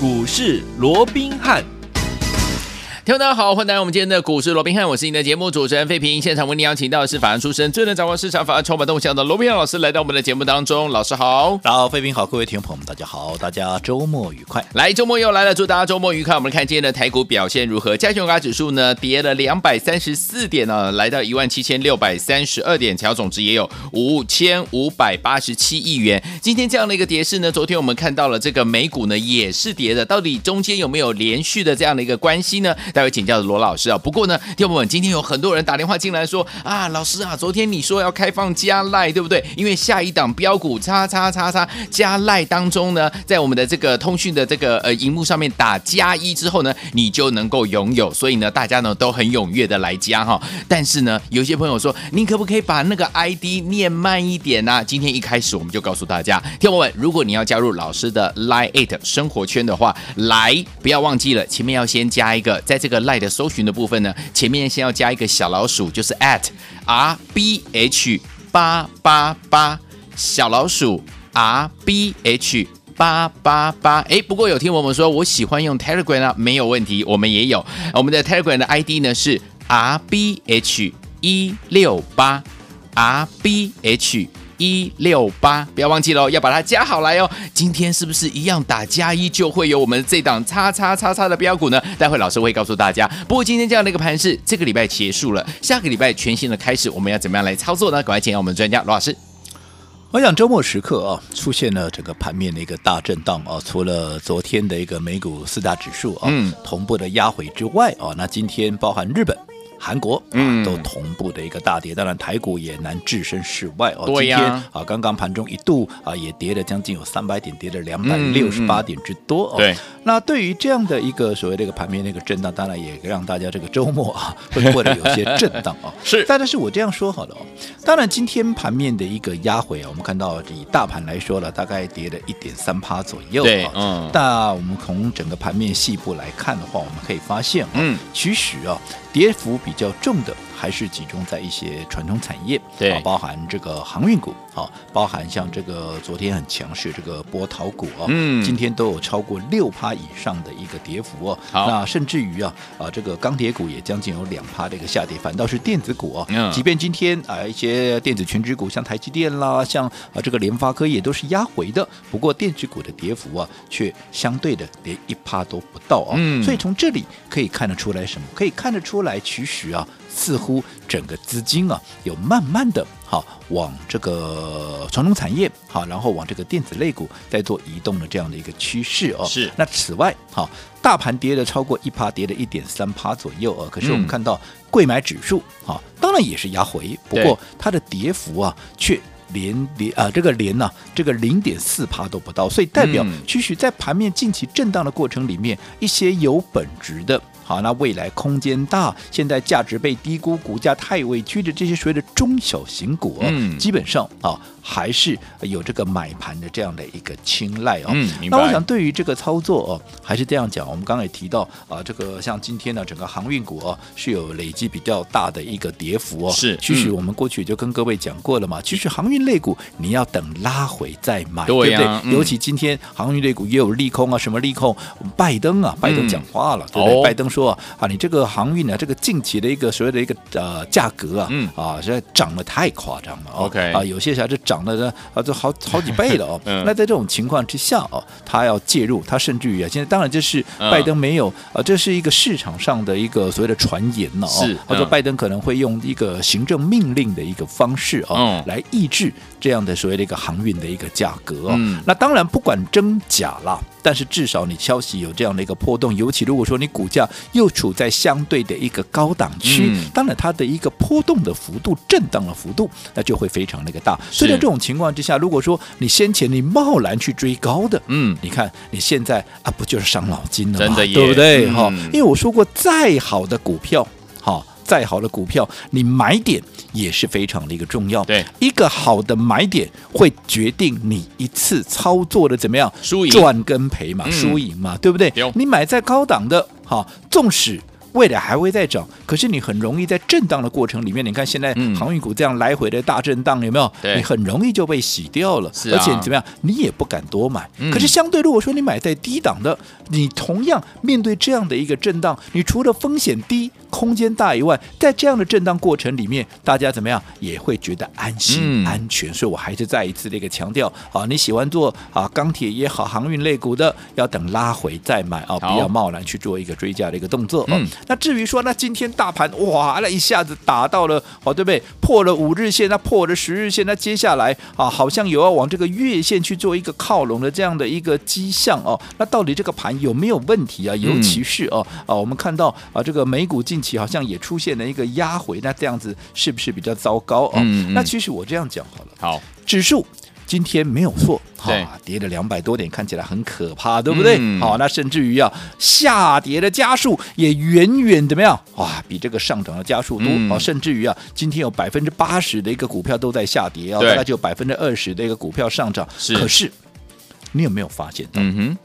股市罗宾汉。听众大家好，欢迎来到我们今天的股市罗宾汉，我是你的节目主持人费平。现场为你邀请到的是法案出身、最能掌握市场法案筹码动向的罗宾汉老师，来到我们的节目当中。老师好，大家好，费平好，各位听众朋友们，大家好，大家周末愉快。来，周末又来了，祝大家周末愉快。我们看今天的台股表现如何？加权指数呢，跌了两百三十四点呢，来到一万七千六百三十二点，成交总值也有五千五百八十七亿元。今天这样的一个跌势呢，昨天我们看到了这个美股呢也是跌的，到底中间有没有连续的这样的一个关系呢？待会请教的罗老师。啊，不过呢，听众们，今天有很多人打电话进来说啊，老师啊，昨天你说要开放加赖，对不对？因为下一档标股叉叉叉叉加赖当中呢，在我们的这个通讯的这个呃荧幕上面打加一之后呢，你就能够拥有。所以呢，大家呢都很踊跃的来加哈。但是呢，有些朋友说，您可不可以把那个 ID 念慢一点呢、啊？今天一开始我们就告诉大家，听众们，如果你要加入老师的 Line Eight 生活圈的话，来不要忘记了，前面要先加一个，在这这个 Line 的搜寻。的部分呢，前面先要加一个小老鼠，就是 at r b h 八八八小老鼠 r b h 八八八。哎，不过有听我们说，我喜欢用 Telegram 啊，没有问题，我们也有我们的 Telegram 的 ID 呢是 r b h 一六八 r b h。一六八，不要忘记喽，要把它加好来哦。今天是不是一样打加一就会有我们这档叉叉叉叉的标股呢？待会老师会告诉大家。不过今天这样的一个盘势，这个礼拜结束了，下个礼拜全新的开始，我们要怎么样来操作呢？赶快请教我们的专家罗老师。我想周末时刻啊，出现了整个盘面的一个大震荡啊，除了昨天的一个美股四大指数啊，嗯，同步的压回之外啊，那今天包含日本。韩国啊，都同步的一个大跌，当然台股也难置身事外哦。今天啊，刚刚盘中一度啊，也跌了将近有三百点，跌了两百六十八点之多哦。对，那对于这样的一个所谓的一个盘面的一个震荡，当然也让大家这个周末啊，会过得有些震荡啊。是，但是我这样说好了哦。当然，今天盘面的一个压回啊，我们看到以大盘来说了，大概跌了一点三趴左右。对，嗯。那我们从整个盘面细部来看的话，我们可以发现，嗯，其实啊。跌幅比较重的还是集中在一些传统产业，对啊，包含这个航运股，啊，包含像这个昨天很强势这个波涛股啊，嗯，今天都有超过六趴以上的一个跌幅哦。好，那甚至于啊啊，这个钢铁股也将近有两趴的一个下跌，反倒是电子股啊，嗯，即便今天啊一些电子全指股，像台积电啦，像啊这个联发科也都是压回的，不过电子股的跌幅啊却相对的连一趴都不到啊，嗯，所以从这里可以看得出来什么？可以看得出来，其实啊。似乎整个资金啊，有慢慢的哈往这个传统产业好，然后往这个电子类股在做移动的这样的一个趋势哦。是。那此外哈，大盘跌了超过一趴，跌了一点三趴左右啊。可是我们看到贵买指数哈，当然也是压回，不过它的跌幅啊却连连啊这个连呢这个零点四趴都不到，所以代表其实在盘面近期震荡的过程里面，一些有本质的。好，那未来空间大，现在价值被低估，股价太委屈的这些所谓的中小型股，嗯，基本上啊。还是有这个买盘的这样的一个青睐哦。嗯，那我想对于这个操作哦，还是这样讲。我们刚才也提到啊，这个像今天呢，整个航运股哦是有累积比较大的一个跌幅哦。是，其实我们过去就跟各位讲过了嘛。其实航运类股你要等拉回再买，对不对？尤其今天航运类股也有利空啊，什么利空？拜登啊，拜登讲话了，对不对？拜登说啊，你这个航运呢，这个近期的一个所谓的一个呃价格啊，嗯啊，现在涨得太夸张了。OK 啊，有些时候就涨。涨了啊，这好好几倍了哦。那在这种情况之下哦，他要介入，他甚至于啊，现在当然这是拜登没有啊，这是一个市场上的一个所谓的传言了哦。他说拜登可能会用一个行政命令的一个方式哦，来抑制这样的所谓的一个航运的一个价格哦。那当然不管真假啦。但是至少你消息有这样的一个波动，尤其如果说你股价又处在相对的一个高档区，嗯、当然它的一个波动的幅度、震荡的幅度，那就会非常那个大。这种情况之下，如果说你先前你贸然去追高的，嗯，你看你现在啊，不就是伤脑筋了吗？真的对不对？哈、嗯，因为我说过，再好的股票，哈。再好的股票，你买点也是非常的一个重要。对，一个好的买点会决定你一次操作的怎么样，输赢赚跟赔嘛，输赢嘛，对不对？你买在高档的，哈，纵使。未来还会再涨，可是你很容易在震荡的过程里面，你看现在航运股这样来回的大震荡，有没有？你很容易就被洗掉了，而且怎么样，你也不敢多买。可是相对如果说你买在低档的，你同样面对这样的一个震荡，你除了风险低、空间大以外，在这样的震荡过程里面，大家怎么样也会觉得安心、安全。所以我还是再一次的一个强调啊，你喜欢做啊钢铁也好、航运类股的，要等拉回再买啊，不要贸然去做一个追加的一个动作。嗯，那至于说，那今天大盘哇，那一下子打到了哦，对不对？破了五日线，那破了十日线，那接下来啊，好像有要往这个月线去做一个靠拢的这样的一个迹象哦。那到底这个盘有没有问题啊？尤其是哦啊，我们看到啊，这个美股近期好像也出现了一个压回，那这样子是不是比较糟糕哦？嗯，那其实我这样讲好了，好，指数。今天没有错，哈、啊，跌了两百多点，看起来很可怕，对不对？好、嗯，那甚至于啊，下跌的家数也远远怎么样？哇，比这个上涨的家数多啊、嗯！甚至于啊，今天有百分之八十的一个股票都在下跌啊，大概就有百分之二十的一个股票上涨。是，可是你有没有发现？嗯哼。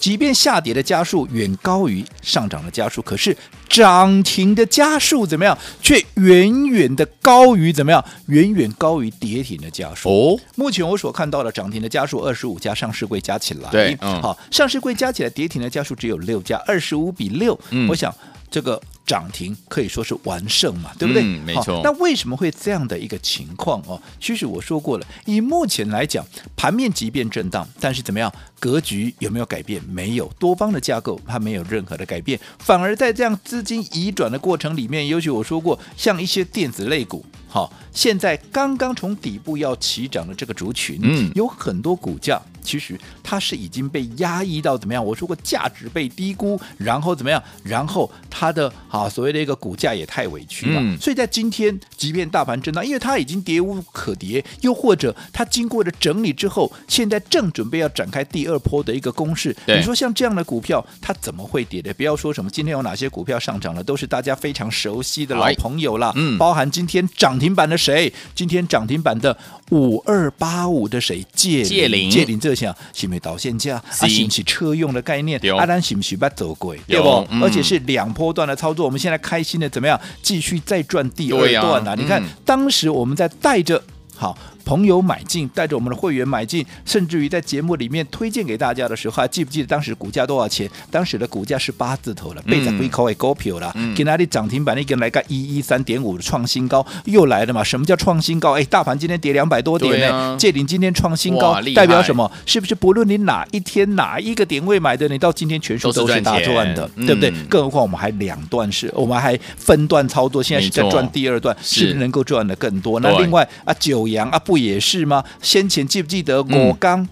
即便下跌的家数远高于上涨的家数，可是涨停的家数怎么样？却远远的高于怎么样？远远高于跌停的家数。哦，目前我所看到的涨停的家数二十五家，上市柜加起来，对，嗯，好，上市柜加起来跌停的家数只有六家，二十五比六，嗯，我想这个。涨停可以说是完胜嘛，对不对？嗯，没错。那为什么会这样的一个情况哦？其实我说过了，以目前来讲，盘面即便震荡，但是怎么样？格局有没有改变？没有，多方的架构它没有任何的改变，反而在这样资金移转的过程里面，尤其我说过，像一些电子类股。好，现在刚刚从底部要起涨的这个族群，嗯，有很多股价，其实它是已经被压抑到怎么样？我说过价值被低估，然后怎么样？然后它的啊所谓的一个股价也太委屈了。嗯，所以在今天，即便大盘震荡，因为它已经跌无可跌，又或者它经过了整理之后，现在正准备要展开第二波的一个攻势。你说像这样的股票，它怎么会跌的？不要说什么今天有哪些股票上涨了，都是大家非常熟悉的老朋友了。嗯，包含今天涨。涨停板的谁？今天涨停板的五二八五的谁？借借零借零这项是没导线价，啊，是不是车用的概念？阿兰是不是把走贵？对不？嗯、而且是两波段的操作。我们现在开心的怎么样？继续再赚第二段啊！你看，嗯、当时我们在带着好。朋友买进，带着我们的会员买进，甚至于在节目里面推荐给大家的时候，还记不记得当时股价多少钱？当时的股价是八字头了，倍涨亏口也股票了。给哪里涨停板？你给来个一一三点五的创新高，又来了嘛？什么叫创新高？哎，大盘今天跌两百多点呢，借顶、啊、今天创新高，代表什么？是不是不论你哪一天哪一个点位买的，你到今天全数都是大赚的，对不对？嗯、更何况我们还两段式，我们还分段操作，现在是在赚第二段，是不是能够赚的更多？那另外啊，九阳啊不。也是吗？先前记不记得我刚？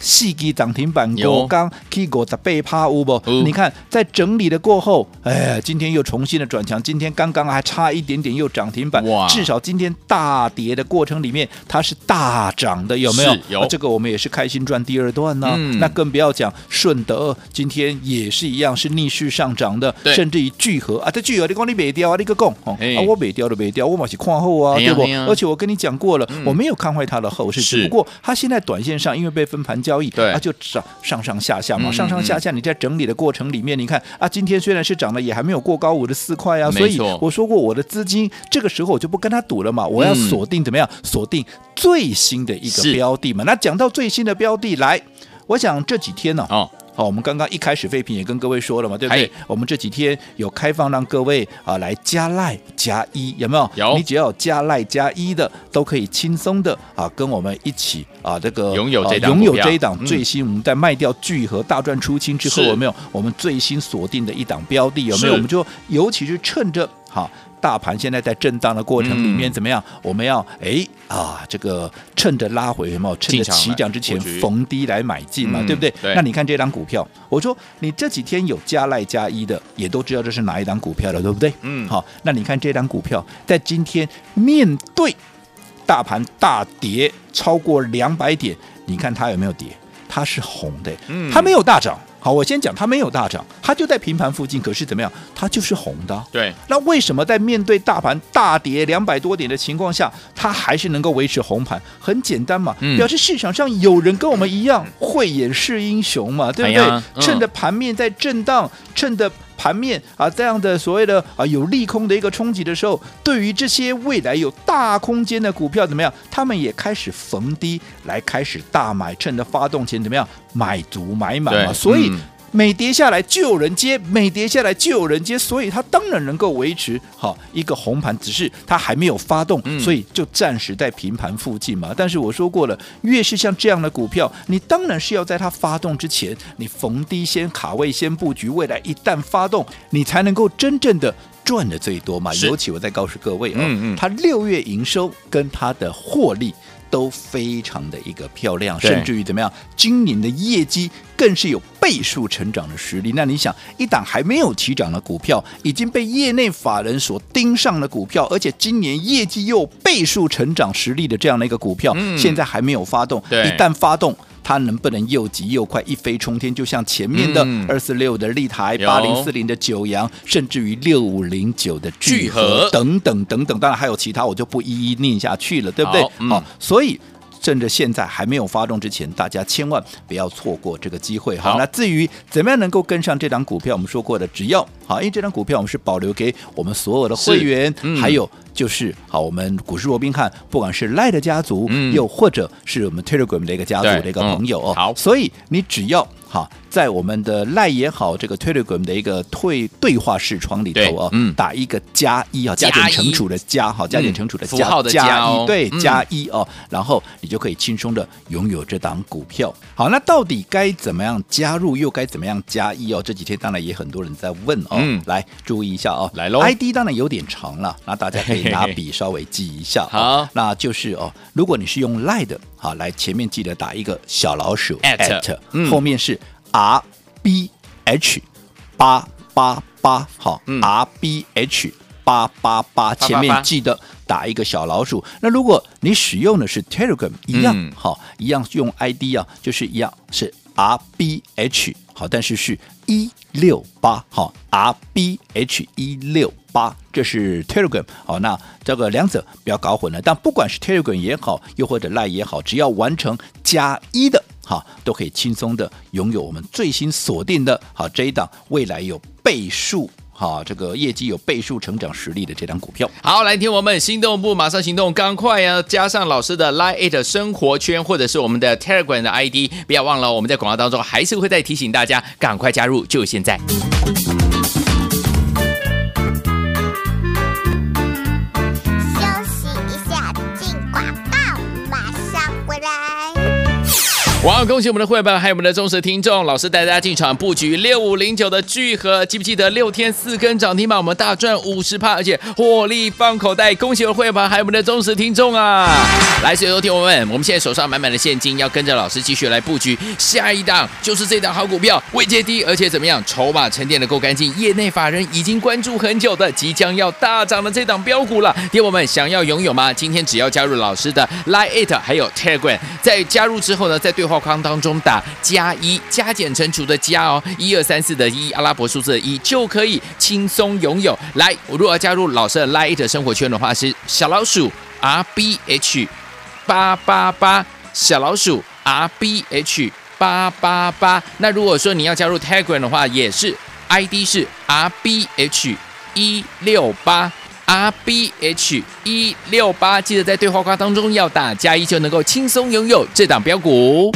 细基涨停板，我刚 K 股的被趴乌不？你看在整理的过后，哎，今天又重新的转强，今天刚刚还差一点点又涨停板，至少今天大跌的过程里面，它是大涨的，有没有？有、啊、这个我们也是开心赚第二段呢、啊。嗯、那更不要讲顺德今天也是一样是逆势上涨的，甚至于聚合啊，这聚合你讲你没掉啊，你个讲哦，啊我没掉都没掉，我嘛是看后啊，对不？而且我跟你讲过了，嗯、我没有看坏它的后市，只不过它现在短线上因为被分盘交易，对，啊就涨上上下下嘛，上上下下。你在整理的过程里面，你看啊，今天虽然是涨了，也还没有过高五十四块啊。所以我说过，我的资金这个时候我就不跟他赌了嘛，我要锁定怎么样？锁定最新的一个标的嘛。那讲到最新的标的来，我想这几天呢，哦。好，我们刚刚一开始废品也跟各位说了嘛，对不对？我们这几天有开放让各位啊来加赖加一，有没有？有。你只要有加赖加一的，都可以轻松的啊跟我们一起啊这个拥有这档、啊、拥有这一档最新，嗯、我们在卖掉聚合大赚出清之后，有没有？我们最新锁定的一档标的有没有？我们就尤其是趁着哈。大盘现在在震荡的过程里面怎么样？嗯、我们要哎啊，这个趁着拉回有没有？趁着起涨之前逢低来买进嘛，对不对？对，那你看这张股票，我说你这几天有加赖加一的，也都知道这是哪一档股票了，对不对？嗯，好，那你看这张股票在今天面对大盘大跌超过两百点，你看它有没有跌？它是红的，它没有大涨。好，我先讲，它没有大涨，它就在平盘附近。可是怎么样？它就是红的。对。那为什么在面对大盘大跌两百多点的情况下，它还是能够维持红盘？很简单嘛，表示市场上有人跟我们一样慧眼识英雄嘛，对不对？哎嗯、趁着盘面在震荡，趁着。盘面啊这样的所谓的啊有利空的一个冲击的时候，对于这些未来有大空间的股票怎么样？他们也开始逢低来开始大买，趁着发动前怎么样买足买满嘛，所以。嗯每跌下来就有人接，每跌下来就有人接，所以它当然能够维持好一个红盘，只是它还没有发动，嗯、所以就暂时在平盘附近嘛。但是我说过了，越是像这样的股票，你当然是要在它发动之前，你逢低先卡位、先布局，未来一旦发动，你才能够真正的赚的最多嘛。尤其我再告诉各位啊，嗯嗯，它六月营收跟它的获利。都非常的一个漂亮，甚至于怎么样？今年的业绩更是有倍数成长的实力。那你想，一档还没有起涨的股票，已经被业内法人所盯上的股票，而且今年业绩又倍数成长实力的这样的一个股票，嗯、现在还没有发动，一旦发动。它能不能又急又快一飞冲天？就像前面的二四六的立台、八零四零的九阳，甚至于六五零九的聚合等等等等，当然还有其他，我就不一一念下去了，对不对？好，嗯、所以。趁着现在还没有发动之前，大家千万不要错过这个机会。哈，那至于怎么样能够跟上这张股票，我们说过的，只要好，因为这张股票我们是保留给我们所有的会员，嗯、还有就是好，我们股市罗宾汉，不管是赖的家族，嗯、又或者是我们 Telegram 的一个家族的一个朋友哦。好，所以你只要。好，在我们的赖也好，这个 Telegram 的一个退对话视窗里头啊，嗯，打一个加一啊，加减乘除的加，哈，加减乘除的加，加一，对，加一哦，然后你就可以轻松的拥有这档股票。好，那到底该怎么样加入，又该怎么样加一哦？这几天当然也很多人在问哦，嗯，来注意一下哦，来喽，ID 当然有点长了，那大家可以拿笔稍微记一下，好，那就是哦，如果你是用赖的。好，来前面记得打一个小老鼠 at，后面是 R B H 八八八，好，R B H 八八八，前面记得打一个小老鼠。那如果你使用的是 Telegram，一样，好，一样用 ID 啊，就是一样是 R B H，好，但是是一六八，好，R B H 一六八，这是 Telegram，好，那这个两者不要搞混了。但不管是 Telegram 也好，又或者 Line 也好，只要完成加一的，好，都可以轻松的拥有我们最新锁定的，好，这一档未来有倍数。好，这个业绩有倍数成长实力的这张股票。好，来听我们心动不马上行动，赶快呀！加上老师的 Line 生活圈，或者是我们的 Telegram 的 ID，不要忘了，我们在广告当中还是会再提醒大家，赶快加入，就现在。哇！恭喜我们的会员，还有我们的忠实听众，老师带大家进场布局六五零九的聚合，记不记得六天四根涨停板，我们大赚五十趴，而且获利放口袋。恭喜我们的会员，还有我们的忠实听众啊！来，所有听友们，我们现在手上满满的现金，要跟着老师继续来布局下一档，就是这档好股票，位阶低，而且怎么样，筹码沉淀的够干净，业内法人已经关注很久的，即将要大涨的这档标股了。听友们想要拥有吗？今天只要加入老师的 Line 还有 Telegram，在加入之后呢，在对话框当中打加一加减乘除的加哦，一二三四的一阿拉伯数字的一就可以轻松拥有。来，我如果要加入老师的 Light 生活圈的话，是小老鼠 R B H 八八八，小老鼠 R B H 八八八。那如果说你要加入 Telegram 的话，也是 ID 是 R B H 一六八。R B H 一六八，记得在对话框当中要打加一，就能够轻松拥有这档标股。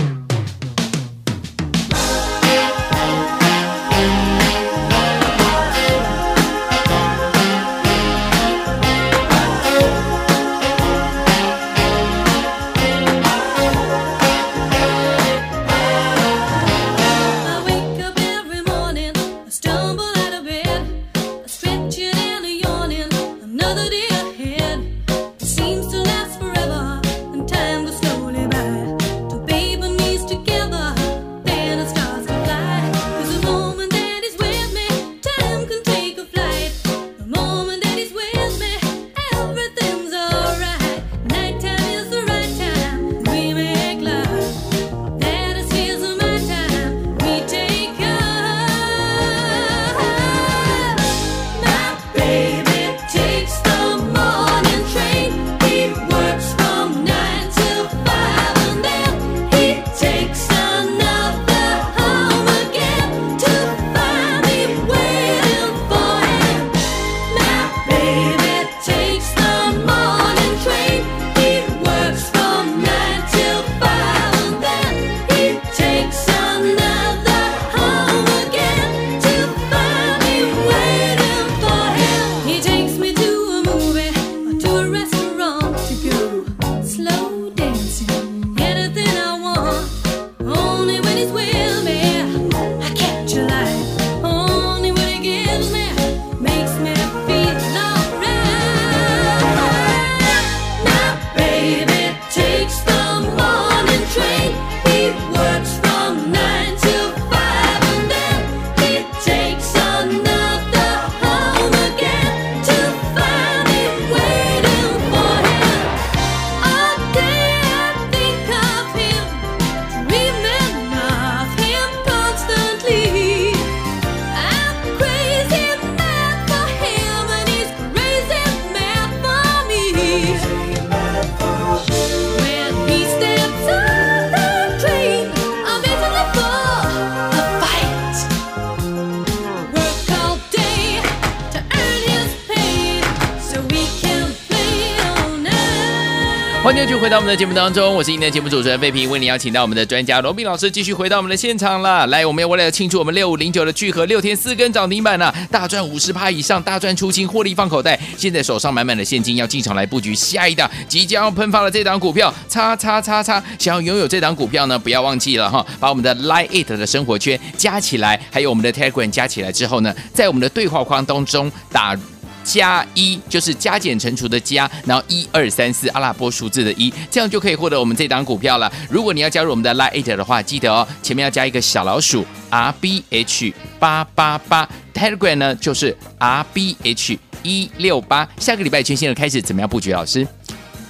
到我们的节目当中，我是今天的节目主持人费平，为您邀请到我们的专家罗宾老师继续回到我们的现场了。来，我们要为了庆祝我们六五零九的聚合六天四根涨停板呢、大赚五十趴以上，大赚出清，获利放口袋。现在手上满满的现金，要进场来布局下一档即将要喷发的这档股票，叉叉叉叉。想要拥有这档股票呢，不要忘记了哈，把我们的 Line It 的生活圈加起来，还有我们的 Telegram 加起来之后呢，在我们的对话框当中打。加一就是加减乘除的加，然后一二三四阿拉伯数字的一，这样就可以获得我们这档股票了。如果你要加入我们的 Lite 的话，记得哦，前面要加一个小老鼠 R B H 八八八，Telegram 呢就是 R B H 一六八。下个礼拜全新的开始，怎么样布局？老师？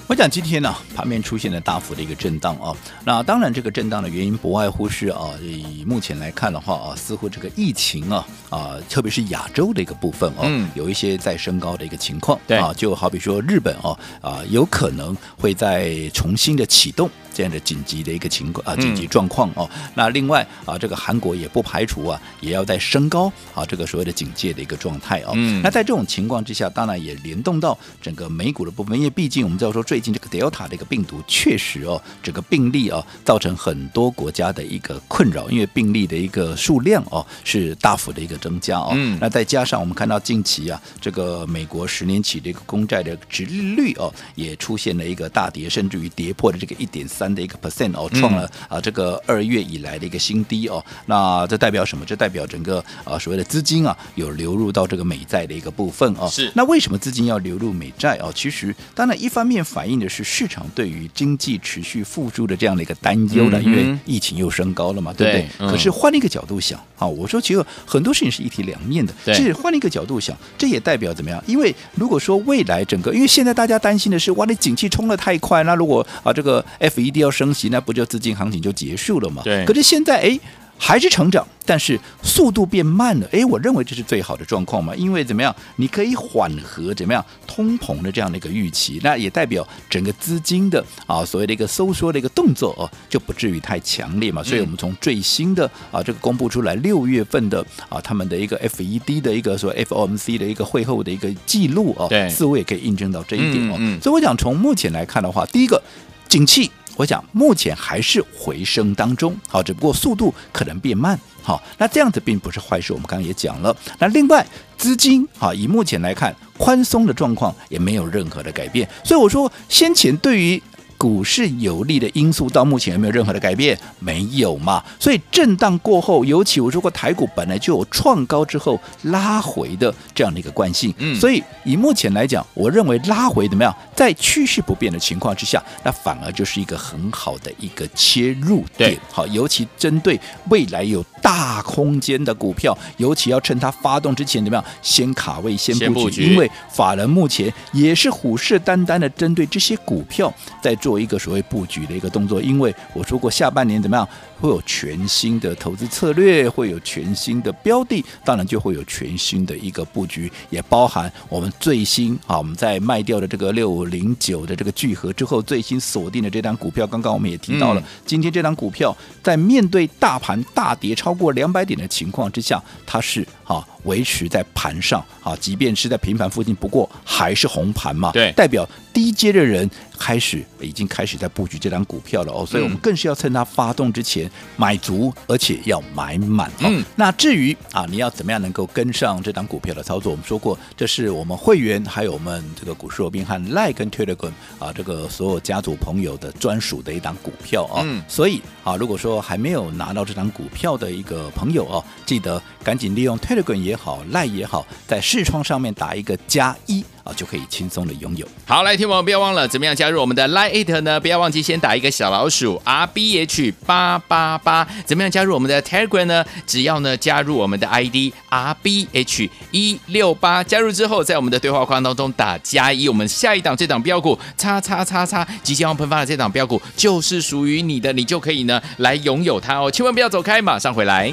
我讲今天呢，盘面出现了大幅的一个震荡啊。那当然，这个震荡的原因不外乎是啊，以目前来看的话啊，似乎这个疫情啊啊，特别是亚洲的一个部分哦、嗯，有一些在升高的一个情况。对啊，就好比说日本哦啊，啊，有可能会再重新的启动。这样的紧急的一个情况啊，紧急状况哦。那另外啊，这个韩国也不排除啊，也要在升高啊，这个所谓的警戒的一个状态哦。嗯。那在这种情况之下，当然也联动到整个美股的部分，因为毕竟我们知道说，最近这个 Delta 的一个病毒确实哦，整个病例哦，造成很多国家的一个困扰，因为病例的一个数量哦是大幅的一个增加哦。嗯。那再加上我们看到近期啊，这个美国十年期的一个公债的殖利率哦，也出现了一个大跌，甚至于跌破了这个一点三。的一个 percent 哦，创了啊这个二月以来的一个新低哦。那这代表什么？这代表整个啊所谓的资金啊有流入到这个美债的一个部分哦。是。那为什么资金要流入美债哦？其实当然一方面反映的是市场对于经济持续复苏的这样的一个担忧了，因为疫情又升高了嘛，对不对？可是换一个角度想啊，我说其实很多事情是一体两面的。对。是换一个角度想，这也代表怎么样？因为如果说未来整个，因为现在大家担心的是，哇，你景气冲得太快，那如果啊这个 F E D 要升息，那不就资金行情就结束了嘛？对。可是现在，哎。还是成长，但是速度变慢了。诶，我认为这是最好的状况嘛，因为怎么样，你可以缓和怎么样通膨的这样的一个预期，那也代表整个资金的啊所谓的一个收缩的一个动作哦，就不至于太强烈嘛。所以我们从最新的啊这个公布出来六月份的啊他们的一个 FED 的一个说 FOMC 的一个会后的一个记录哦，对，似乎也可以印证到这一点哦。嗯嗯、所以我想从目前来看的话，第一个景气。我想目前还是回升当中，好，只不过速度可能变慢，好，那这样子并不是坏事。我们刚刚也讲了，那另外资金，好，以目前来看，宽松的状况也没有任何的改变，所以我说先前对于。股市有利的因素到目前有没有任何的改变？没有嘛。所以震荡过后，尤其我说过台股本来就有创高之后拉回的这样的一个惯性。嗯，所以以目前来讲，我认为拉回怎么样？在趋势不变的情况之下，那反而就是一个很好的一个切入点。好，尤其针对未来有大空间的股票，尤其要趁它发动之前怎么样？先卡位，先布局。布局因为法人目前也是虎视眈眈的针对这些股票在做。一个所谓布局的一个动作，因为我说过下半年怎么样，会有全新的投资策略，会有全新的标的，当然就会有全新的一个布局，也包含我们最新啊，我们在卖掉的这个六五零九的这个聚合之后，最新锁定的这张股票，刚刚我们也提到了，嗯、今天这张股票在面对大盘大跌超过两百点的情况之下，它是啊维持在盘上啊，即便是在平盘附近，不过还是红盘嘛，对，代表低阶的人。开始已经开始在布局这张股票了哦，所以我们更是要趁它发动之前买足，而且要买满。嗯，那至于啊，你要怎么样能够跟上这张股票的操作？我们说过，这是我们会员还有我们这个股市罗宾汉 Line 跟 Telegram 啊，这个所有家族朋友的专属的一档股票啊。嗯，所以啊，如果说还没有拿到这张股票的一个朋友哦，记得赶紧利用 Telegram 也好赖也好，在视窗上面打一个加一。啊，就可以轻松的拥有。好，来听我们不要忘了怎么样加入我们的 Line It 呢？不要忘记先打一个小老鼠 R B H 八八八。怎么样加入我们的 Telegram 呢？只要呢加入我们的 ID R B H 一六八，加入之后在我们的对话框当中打加一，我们下一档这档标股叉叉叉叉即将要喷发的这档标股就是属于你的，你就可以呢来拥有它哦。千万不要走开，马上回来。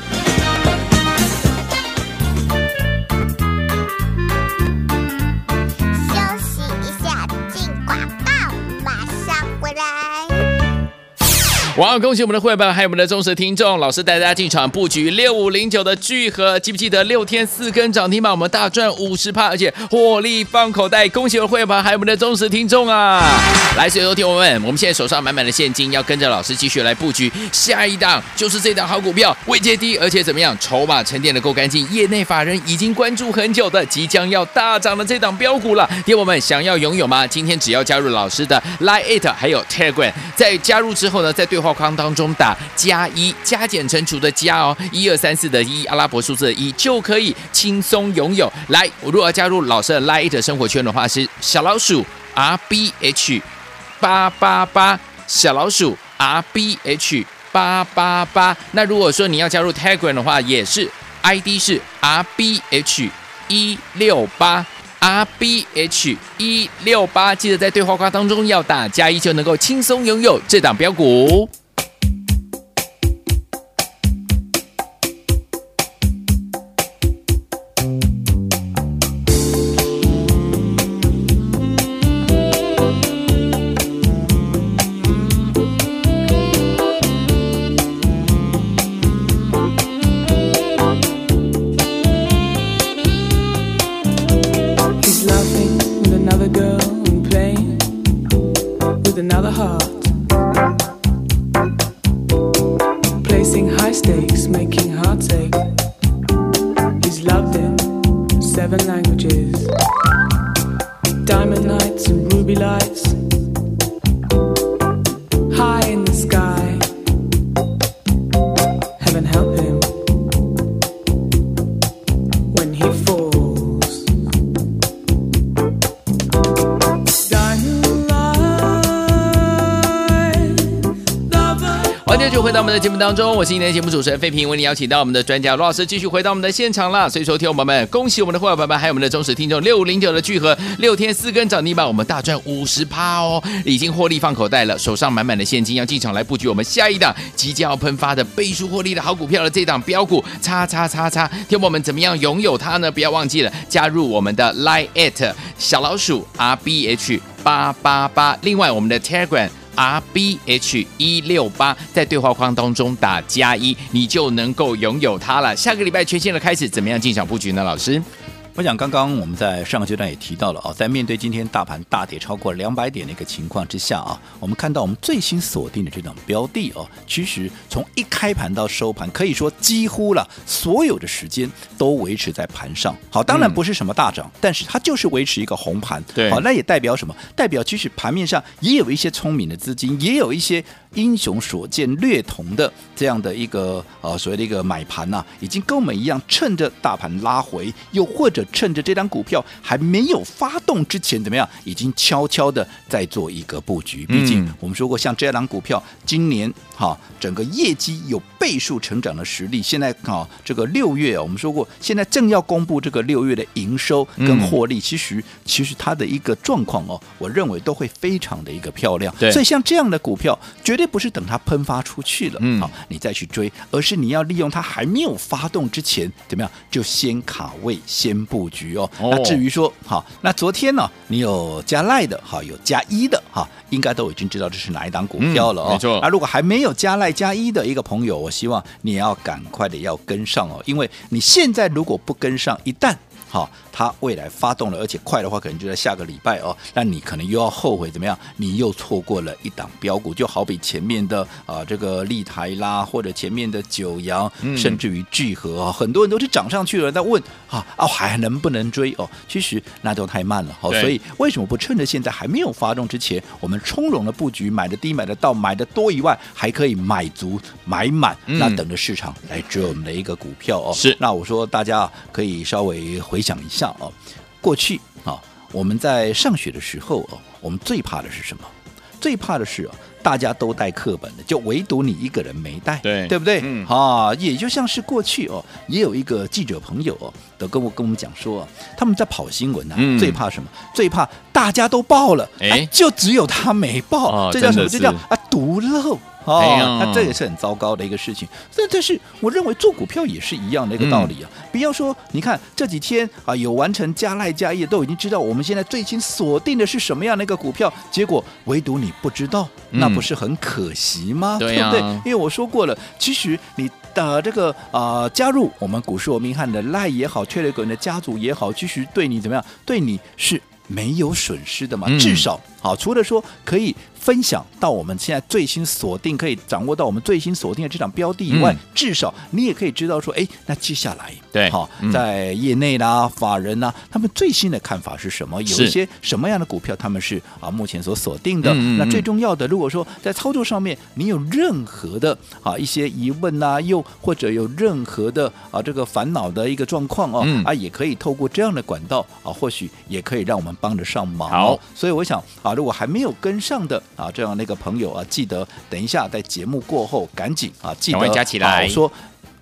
哇！恭喜我们的会员还有我们的忠实听众，老师带大家进场布局六五零九的聚合，记不记得六天四根涨停板，我们大赚五十趴，而且获利放口袋。恭喜我们的会员还有我们的忠实听众啊！来，所有听友们，我们现在手上满满的现金，要跟着老师继续来布局下一档，就是这档好股票，位阶低，而且怎么样，筹码沉淀的够干净，业内法人已经关注很久的，即将要大涨的这档标股了。听我们想要拥有吗？今天只要加入老师的 Line It 还有 Telegram，在加入之后呢，在对话框当中打加一加减乘除的加哦，一二三四的一阿拉伯数字的一就可以轻松拥有。来，我如果要加入老师的 Line It 生活圈的话，是小老鼠 R B H 八八八，小老鼠 R B H 八八八。那如果说你要加入 Telegram 的话，也是 ID 是 R B H 一六八。R B H 一六八，记得在对话框当中要打加一，就能够轻松拥有这档标股。She's loved in seven languages. Diamond nights and ruby lights. 我们的节目当中，我是今天的节目主持人费平，为你邀请到我们的专家罗老师继续回到我们的现场了。所以说，听友们，恭喜我们的会员朋友们，还有我们的忠实听众六五零九的聚合，六天四根涨停板，我们大赚五十趴哦，已经获利放口袋了，手上满满的现金，要进场来布局我们下一档即将要喷发的倍数获利的好股票的这档标股，叉叉叉叉，听我们怎么样拥有它呢？不要忘记了加入我们的 Line at 小老鼠 R B H 八八八，另外我们的 Telegram。R B H 一六八，在对话框当中打加一，你就能够拥有它了。下个礼拜全新的开始，怎么样进场布局呢？老师？我想刚刚我们在上个阶段也提到了啊，在面对今天大盘大跌超过两百点的一个情况之下啊，我们看到我们最新锁定的这档标的哦，其实从一开盘到收盘，可以说几乎了所有的时间都维持在盘上。好，当然不是什么大涨，嗯、但是它就是维持一个红盘。对，好，那也代表什么？代表其实盘面上也有一些聪明的资金，也有一些。英雄所见略同的这样的一个呃所谓的一个买盘呐、啊，已经跟我们一样，趁着大盘拉回，又或者趁着这张股票还没有发动之前，怎么样，已经悄悄的在做一个布局。毕竟我们说过，像这档股票今年哈整个业绩有倍数成长的实力。现在啊这个六月啊我们说过，现在正要公布这个六月的营收跟获利，其实其实它的一个状况哦，我认为都会非常的一个漂亮。对，所以像这样的股票绝对。不是等它喷发出去了，嗯，好，你再去追，而是你要利用它还没有发动之前，怎么样，就先卡位，先布局哦。哦那至于说，好，那昨天呢，你有加赖的，好，有加一的，哈，应该都已经知道这是哪一档股票了哦。嗯、没错。那如果还没有加赖加一的一个朋友，我希望你要赶快的要跟上哦，因为你现在如果不跟上，一旦好。它未来发动了，而且快的话，可能就在下个礼拜哦。那你可能又要后悔怎么样？你又错过了一档标股，就好比前面的啊、呃、这个立台啦，或者前面的九阳，嗯、甚至于聚合啊，很多人都是涨上去了，在问啊哦还能不能追哦？其实那都太慢了。哦，所以为什么不趁着现在还没有发动之前，我们从容的布局，买的低买的到，买的多以外，还可以买足买满，嗯、那等着市场来追我们的一个股票哦。是，那我说大家可以稍微回想一下。哦，过去啊，我们在上学的时候哦，我们最怕的是什么？最怕的是啊，大家都带课本的，就唯独你一个人没带，对对不对？嗯，啊，也就像是过去哦，也有一个记者朋友哦，都跟我跟我们讲说，他们在跑新闻呢、啊，嗯、最怕什么？最怕大家都报了，哎，就只有他没报，哦、这叫什么？这叫啊独漏。哦，哎、那这也是很糟糕的一个事情。但但是我认为做股票也是一样的一个道理啊。不、嗯、要说，你看这几天啊，有完成加赖加业都已经知道我们现在最新锁定的是什么样的一个股票，结果唯独你不知道，那不是很可惜吗？嗯、对不对？因为我说过了，其实你的这个啊、呃，加入我们股市罗宾汉的赖也好，Telegram 的家族也好，其实对你怎么样？对你是没有损失的嘛？嗯、至少好，除了说可以。分享到我们现在最新锁定，可以掌握到我们最新锁定的这场标的以外，嗯、至少你也可以知道说，哎，那接下来对，好，在业内啦、法人呐、啊，他们最新的看法是什么？有一些什么样的股票他们是啊目前所锁定的？嗯、那最重要的，如果说在操作上面你有任何的啊一些疑问呐、啊，又或者有任何的啊这个烦恼的一个状况哦，嗯、啊，也可以透过这样的管道啊，或许也可以让我们帮得上忙。好，所以我想啊，如果还没有跟上的。啊，这样那个朋友啊，记得等一下在节目过后赶紧啊，记得加起来。我说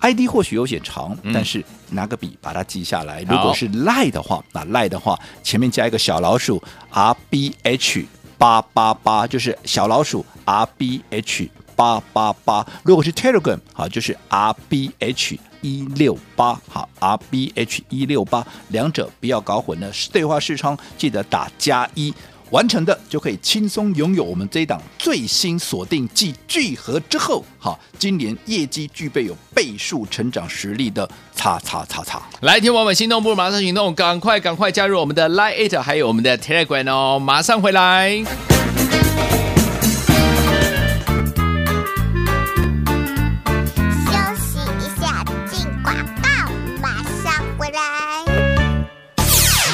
ID 或许有点长，嗯、但是拿个笔把它记下来。如果是赖的话，那赖的话前面加一个小老鼠 R B H 八八八，就是小老鼠 R B H 八八八。如果是 Telegram 好，就是 R B H 一六八，好 R B H 一六八，两者不要搞混了。对话视窗记得打加一。完成的就可以轻松拥有我们这一档最新锁定继聚合之后，好，今年业绩具备有倍数成长实力的叉叉叉叉。来，听我们心动不如马上行动，赶快赶快加入我们的 Line 还有我们的 Telegram 哦，马上回来。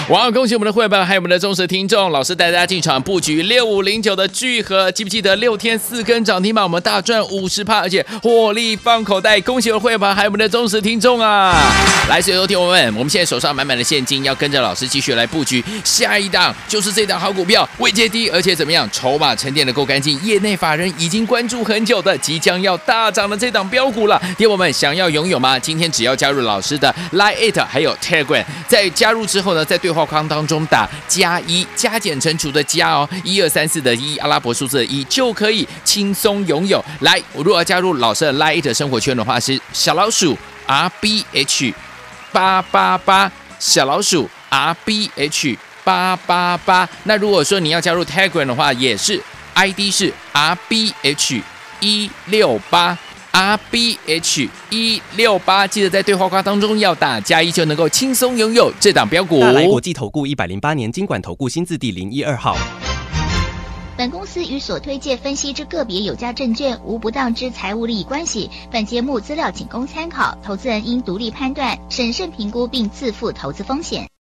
哇！恭喜我们的会员还有我们的忠实听众，老师带大家进场布局六五零九的聚合，记不记得六天四根涨停板，我们大赚五十趴，而且获利放口袋。恭喜我们的会员还有我们的忠实听众啊！来，所有听友们，我们现在手上满满的现金，要跟着老师继续来布局下一档，就是这档好股票，位阶低，而且怎么样，筹码沉淀的够干净，业内法人已经关注很久的，即将要大涨的这档标股了。听友们想要拥有吗？今天只要加入老师的 Line 还有 Telegram，在加入之后呢，在对话框当中打加一加减乘除的加哦，一二三四的一阿拉伯数字的一就可以轻松拥有。来，我如果要加入老师的 Light 生活圈的话，是小老鼠 R B H 八八八，小老鼠 R B H 八八八。那如果说你要加入 Telegram 的话，也是 ID 是 R B H 一六八。R B H 一六八，记得在对话框当中要打加一，就能够轻松拥有这档标股。大来国际投顾一百零八年经管投顾新字第零一二号。本公司与所推介分析之个别有价证券无不当之财务利益关系。本节目资料仅供参考，投资人应独立判断、审慎评估并自负投资风险。